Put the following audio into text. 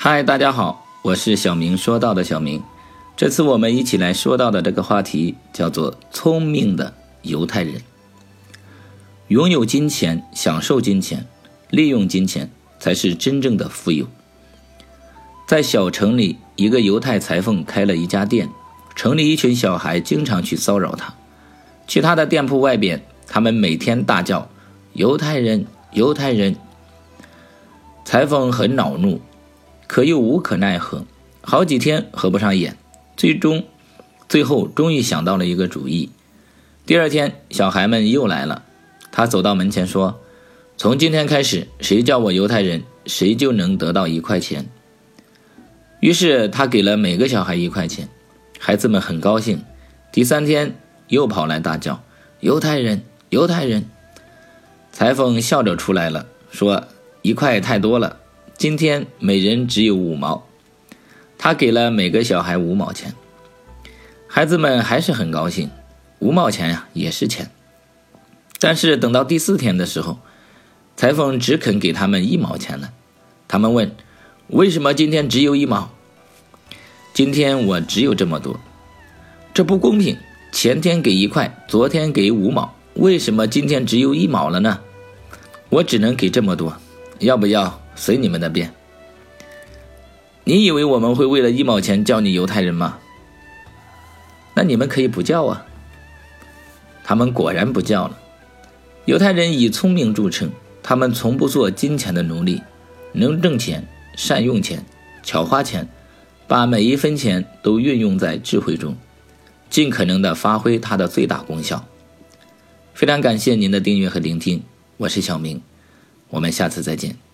嗨，大家好，我是小明说到的小明。这次我们一起来说到的这个话题叫做“聪明的犹太人”。拥有金钱、享受金钱、利用金钱，才是真正的富有。在小城里，一个犹太裁缝开了一家店，城里一群小孩经常去骚扰他。去他的店铺外边，他们每天大叫：“犹太人，犹太人！”裁缝很恼怒。可又无可奈何，好几天合不上眼，最终，最后终于想到了一个主意。第二天，小孩们又来了，他走到门前说：“从今天开始，谁叫我犹太人，谁就能得到一块钱。”于是他给了每个小孩一块钱，孩子们很高兴。第三天又跑来大叫：“犹太人，犹太人！”裁缝笑着出来了，说：“一块太多了。”今天每人只有五毛，他给了每个小孩五毛钱，孩子们还是很高兴，五毛钱呀也是钱。但是等到第四天的时候，裁缝只肯给他们一毛钱了。他们问：“为什么今天只有一毛？”今天我只有这么多，这不公平。前天给一块，昨天给五毛，为什么今天只有一毛了呢？我只能给这么多，要不要？随你们的便。你以为我们会为了一毛钱叫你犹太人吗？那你们可以不叫啊。他们果然不叫了。犹太人以聪明著称，他们从不做金钱的奴隶，能挣钱，善用钱，巧花钱，把每一分钱都运用在智慧中，尽可能的发挥它的最大功效。非常感谢您的订阅和聆听，我是小明，我们下次再见。